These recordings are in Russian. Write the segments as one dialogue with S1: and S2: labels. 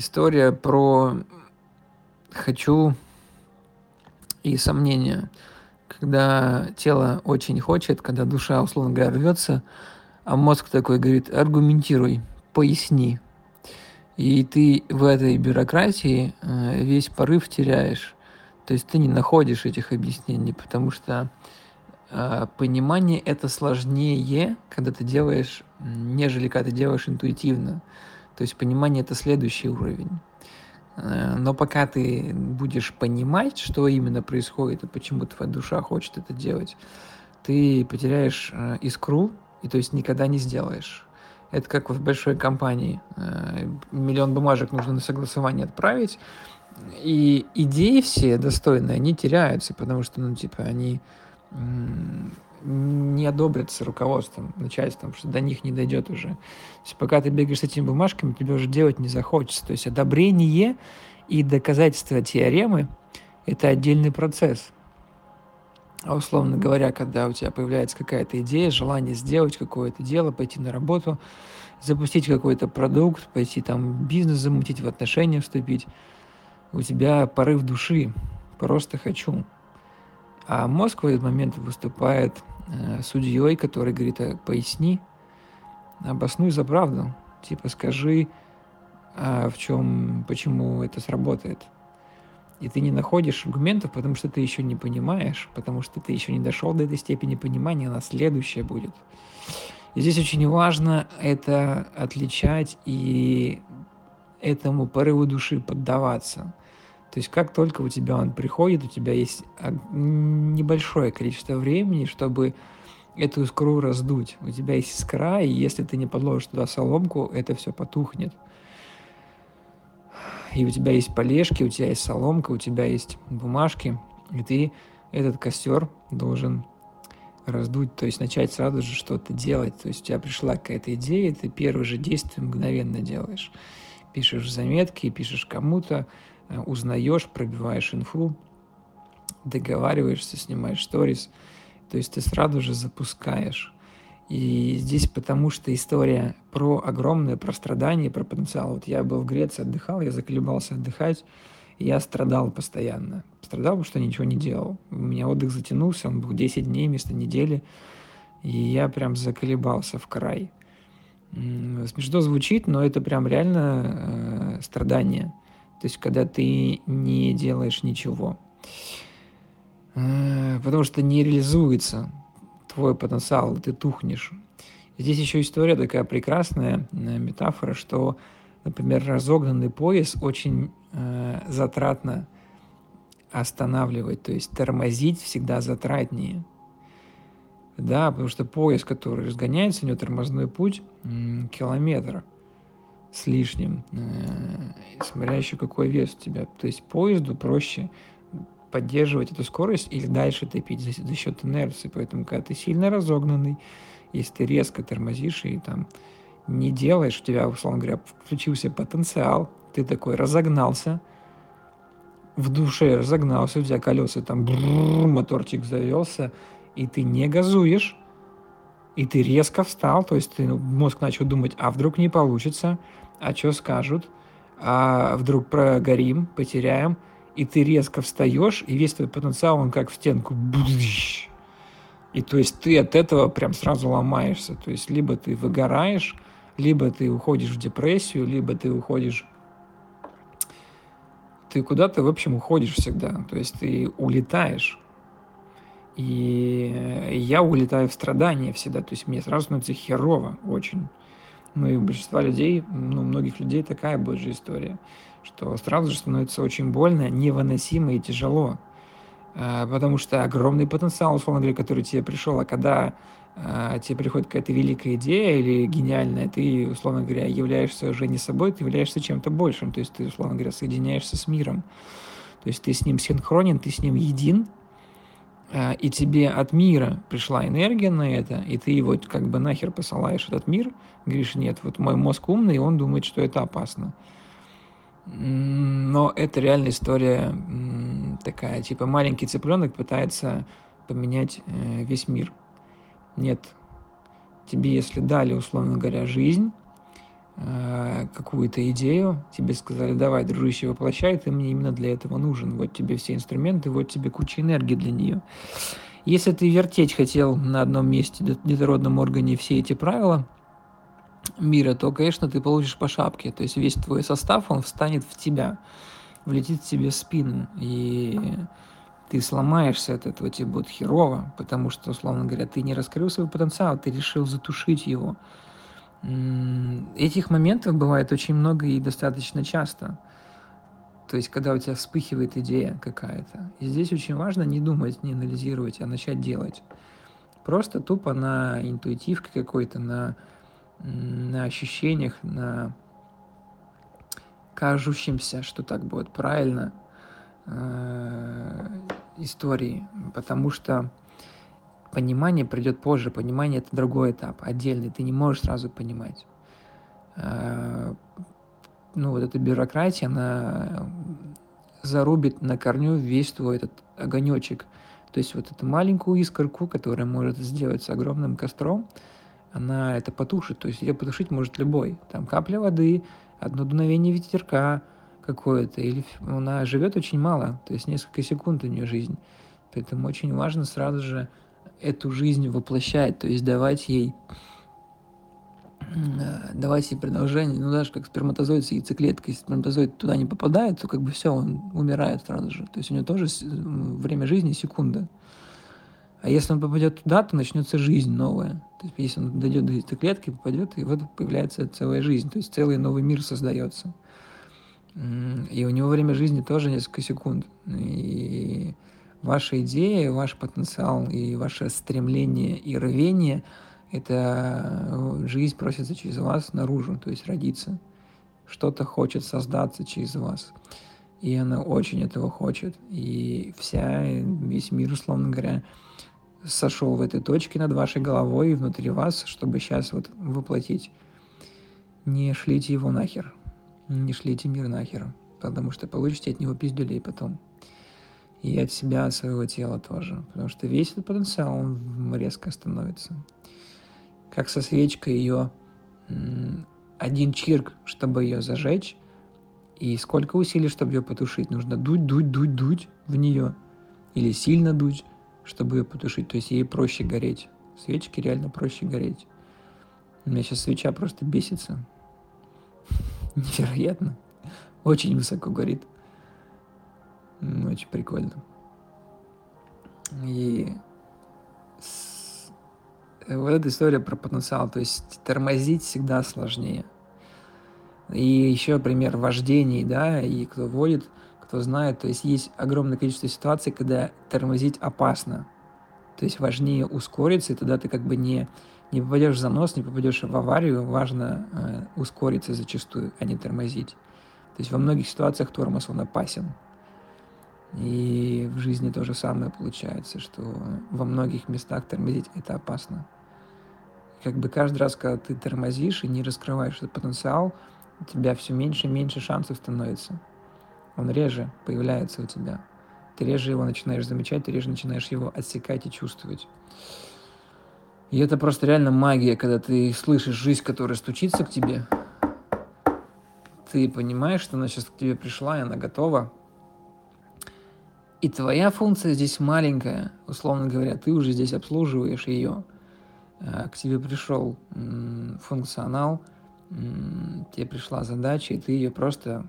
S1: история про хочу и сомнения. Когда тело очень хочет, когда душа, условно говоря, рвется, а мозг такой говорит, аргументируй, поясни. И ты в этой бюрократии э, весь порыв теряешь. То есть ты не находишь этих объяснений, потому что э, понимание это сложнее, когда ты делаешь, нежели когда ты делаешь интуитивно. То есть понимание это следующий уровень. Э, но пока ты будешь понимать, что именно происходит и почему твоя душа хочет это делать, ты потеряешь э, искру и то есть никогда не сделаешь. Это как в большой компании. Э, миллион бумажек нужно на согласование отправить, и идеи все достойные, они теряются, потому что, ну, типа, они не одобрятся руководством, начальством, что до них не дойдет уже. То есть пока ты бегаешь с этими бумажками, тебе уже делать не захочется. То есть одобрение и доказательство теоремы – это отдельный процесс. А условно говоря, когда у тебя появляется какая-то идея, желание сделать какое-то дело, пойти на работу, запустить какой-то продукт, пойти там бизнес замутить, в отношения вступить, у тебя порыв души, просто хочу. А мозг в этот момент выступает судьей, который говорит, а, поясни, обоснуй за правду, типа скажи, а в чем, почему это сработает. И ты не находишь аргументов, потому что ты еще не понимаешь, потому что ты еще не дошел до этой степени понимания, она следующая будет. И здесь очень важно это отличать и этому порыву души поддаваться. То есть как только у тебя он приходит, у тебя есть небольшое количество времени, чтобы эту искру раздуть. У тебя есть искра, и если ты не подложишь туда соломку, это все потухнет. И у тебя есть полежки, у тебя есть соломка, у тебя есть бумажки, и ты этот костер должен раздуть, то есть начать сразу же что-то делать. То есть у тебя пришла какая-то идея, ты первое же действие мгновенно делаешь. Пишешь заметки, пишешь кому-то, узнаешь, пробиваешь инфу, договариваешься, снимаешь сторис, то есть ты сразу же запускаешь. И здесь потому что история про огромное, про страдание, про потенциал. Вот я был в Греции, отдыхал, я заколебался отдыхать, и я страдал постоянно. Страдал, потому что ничего не делал. У меня отдых затянулся, он был 10 дней вместо недели, и я прям заколебался в край. Смешно звучит, но это прям реально э, страдание. То есть, когда ты не делаешь ничего. Э, потому что не реализуется твой потенциал, ты тухнешь. Здесь еще история такая прекрасная, э, метафора, что, например, разогнанный пояс очень э, затратно останавливать, то есть тормозить всегда затратнее. Да, потому что пояс, который разгоняется, у него тормозной путь километр с лишним, э, смотря еще какой вес у тебя. То есть поезду проще поддерживать эту скорость или дальше топить за, за счет инерции. Поэтому, когда ты сильно разогнанный, если ты резко тормозишь и там не делаешь, у тебя, условно говоря, включился потенциал, ты такой разогнался, в душе разогнался, у тебя колеса там бррр, моторчик завелся, и ты не газуешь, и ты резко встал, то есть ты, ну, мозг начал думать, а вдруг не получится, а что скажут, а вдруг прогорим, потеряем, и ты резко встаешь, и весь твой потенциал, он как в стенку. И то есть ты от этого прям сразу ломаешься. То есть либо ты выгораешь, либо ты уходишь в депрессию, либо ты уходишь... Ты куда-то, в общем, уходишь всегда. То есть ты улетаешь. И я улетаю в страдания всегда. То есть мне сразу становится херово очень. Ну и у большинства людей, ну, у многих людей такая же история, что сразу же становится очень больно, невыносимо и тяжело. А, потому что огромный потенциал, условно говоря, который тебе пришел, а когда а, тебе приходит какая-то великая идея или гениальная, ты, условно говоря, являешься уже не собой, ты являешься чем-то большим, то есть ты, условно говоря, соединяешься с миром. То есть ты с ним синхронен, ты с ним един, и тебе от мира пришла энергия на это, и ты его как бы нахер посылаешь этот мир, говоришь, нет, вот мой мозг умный, и он думает, что это опасно. Но это реальная история такая, типа маленький цыпленок пытается поменять э, весь мир. Нет. Тебе, если дали, условно говоря, жизнь, э, какую-то идею, тебе сказали, давай, дружище, воплощай, ты мне именно для этого нужен. Вот тебе все инструменты, вот тебе куча энергии для нее. Если ты вертеть хотел на одном месте детородном органе все эти правила мира, то, конечно, ты получишь по шапке. То есть весь твой состав, он встанет в тебя, влетит тебе в спину. И ты сломаешься от этого, тебе будет херово, потому что, условно говоря, ты не раскрыл свой потенциал, ты решил затушить его. Этих моментов бывает очень много и достаточно часто. То есть, когда у тебя вспыхивает идея какая-то. И здесь очень важно не думать, не анализировать, а начать делать. Просто тупо на интуитивке какой-то, на, на ощущениях, на кажущемся, что так будет правильно э, истории, потому что понимание придет позже, понимание это другой этап, отдельный, ты не можешь сразу понимать. Э, ну, вот эта бюрократия, она зарубит на корню весь твой этот огонечек. То есть вот эту маленькую искорку, которая может сделать с огромным костром, она это потушит. То есть ее потушить может любой. Там капля воды, одно дуновение ветерка какое-то. Или она живет очень мало. То есть несколько секунд у нее жизнь. Поэтому очень важно сразу же эту жизнь воплощать. То есть давать ей Э, давать ей продолжение, ну даже как сперматозоид с яйцеклеткой, если сперматозоид туда не попадает, то как бы все, он умирает сразу же. То есть у него тоже время жизни секунда. А если он попадет туда, то начнется жизнь новая. То есть если он дойдет до яйцеклетки, попадет, и вот появляется целая жизнь, то есть целый новый мир создается. И у него время жизни тоже несколько секунд. И ваша идея, ваш потенциал и ваше стремление и рвение – это э, жизнь просится через вас наружу, то есть родиться. Что-то хочет создаться через вас. И она очень этого хочет. И вся, весь мир, условно говоря, сошел в этой точке над вашей головой и внутри вас, чтобы сейчас вот воплотить. Не шлите его нахер. Не шлите мир нахер. Потому что получите от него пиздюлей потом. И от себя, от своего тела тоже. Потому что весь этот потенциал, он резко становится как со свечкой ее один чирк, чтобы ее зажечь, и сколько усилий, чтобы ее потушить. Нужно дуть, дуть, дуть, дуть в нее. Или сильно дуть, чтобы ее потушить. То есть ей проще гореть. Свечки реально проще гореть. У меня сейчас свеча просто бесится. Невероятно. Очень высоко горит. Очень прикольно. И вот эта история про потенциал, то есть тормозить всегда сложнее. И еще пример вождений, да, и кто водит, кто знает, то есть есть огромное количество ситуаций, когда тормозить опасно. То есть важнее ускориться, и тогда ты как бы не, не попадешь в занос, не попадешь в аварию, важно э, ускориться зачастую, а не тормозить. То есть во многих ситуациях тормоз, он опасен. И в жизни то же самое получается, что во многих местах тормозить это опасно как бы каждый раз, когда ты тормозишь и не раскрываешь этот потенциал, у тебя все меньше и меньше шансов становится. Он реже появляется у тебя. Ты реже его начинаешь замечать, ты реже начинаешь его отсекать и чувствовать. И это просто реально магия, когда ты слышишь жизнь, которая стучится к тебе. Ты понимаешь, что она сейчас к тебе пришла, и она готова. И твоя функция здесь маленькая, условно говоря, ты уже здесь обслуживаешь ее. Э, к тебе пришел функционал, тебе пришла задача, и ты ее просто,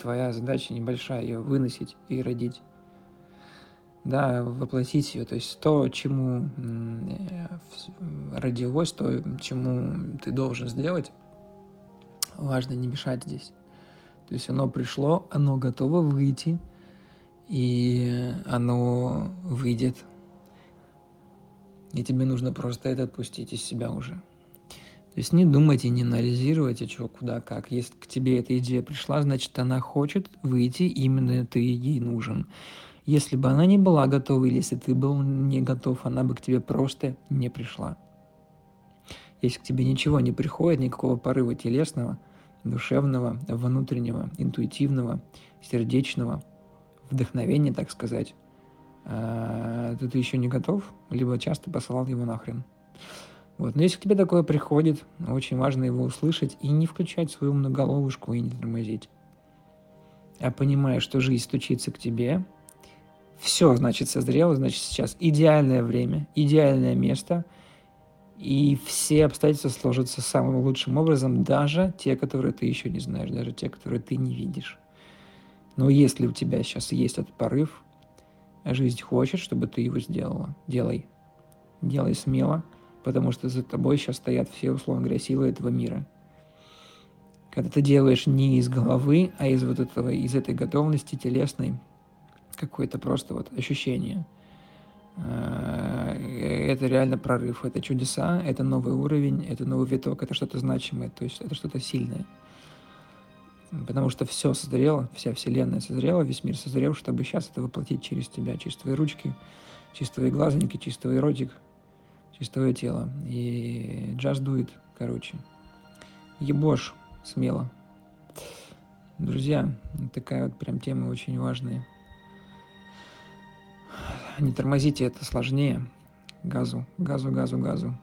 S1: твоя задача небольшая, ее выносить и родить. Да, воплотить ее, то есть то, чему э, родилось, то, чему ты должен сделать, важно не мешать здесь. То есть оно пришло, оно готово выйти, и оно выйдет и тебе нужно просто это отпустить из себя уже. То есть не думать и не анализировать, что, куда, как. Если к тебе эта идея пришла, значит, она хочет выйти, именно ты ей нужен. Если бы она не была готова, или если ты был не готов, она бы к тебе просто не пришла. Если к тебе ничего не приходит, никакого порыва телесного, душевного, внутреннего, интуитивного, сердечного, вдохновения, так сказать, а, то ты еще не готов, либо часто посылал его нахрен. Вот. Но если к тебе такое приходит, очень важно его услышать и не включать свою многоголовушку и не тормозить. А понимая, что жизнь стучится к тебе, все, значит, созрело, значит, сейчас идеальное время, идеальное место, и все обстоятельства сложатся самым лучшим образом, даже те, которые ты еще не знаешь, даже те, которые ты не видишь. Но если у тебя сейчас есть этот порыв, жизнь хочет, чтобы ты его сделала, делай. Делай смело, потому что за тобой сейчас стоят все, условно говоря, силы этого мира. Когда ты делаешь не из головы, а из вот этого, из этой готовности телесной, какое-то просто вот ощущение. Э, это реально прорыв, это чудеса, это новый уровень, это новый виток, это что-то значимое, то есть это что-то сильное. Потому что все созрело, вся вселенная созрела, весь мир созрел, чтобы сейчас это воплотить через тебя, через твои ручки, через твои глазники, через твой ротик, через твое тело. И do it, короче. Ебошь смело. Друзья, такая вот прям тема очень важная. Не тормозите, это сложнее. Газу, газу, газу, газу.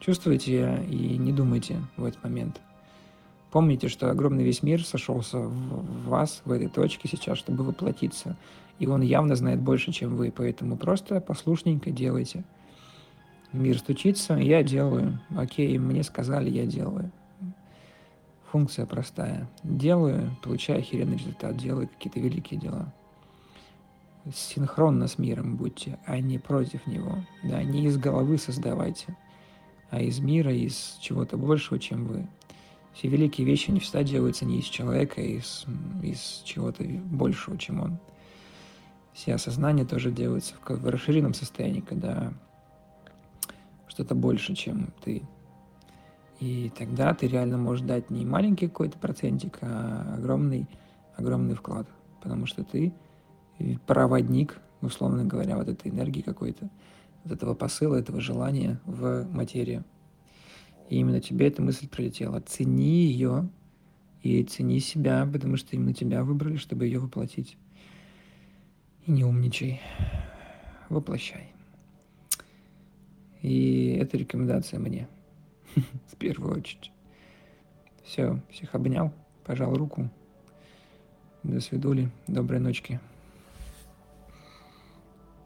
S1: Чувствуете и не думайте в этот момент. Помните, что огромный весь мир сошелся в вас, в этой точке сейчас, чтобы воплотиться. И он явно знает больше, чем вы, поэтому просто послушненько делайте – Мир стучится, я делаю. Окей, мне сказали, я делаю. Функция простая. Делаю, получаю охеренный результат, делаю какие-то великие дела. Синхронно с миром будьте, а не против него. Да, не из головы создавайте, а из мира, из чего-то большего, чем вы. Все великие вещи не всегда делаются не из человека, а из, из чего-то большего, чем он. Все осознания тоже делаются в, в расширенном состоянии, когда что-то больше, чем ты. И тогда ты реально можешь дать не маленький какой-то процентик, а огромный, огромный вклад. Потому что ты проводник, условно говоря, вот этой энергии какой-то, вот этого посыла, этого желания в материю. И именно тебе эта мысль прилетела. Цени ее и цени себя, потому что именно тебя выбрали, чтобы ее воплотить. И не умничай. Воплощай. И это рекомендация мне, в первую очередь. Все, всех обнял, пожал руку. До свидули, доброй ночки.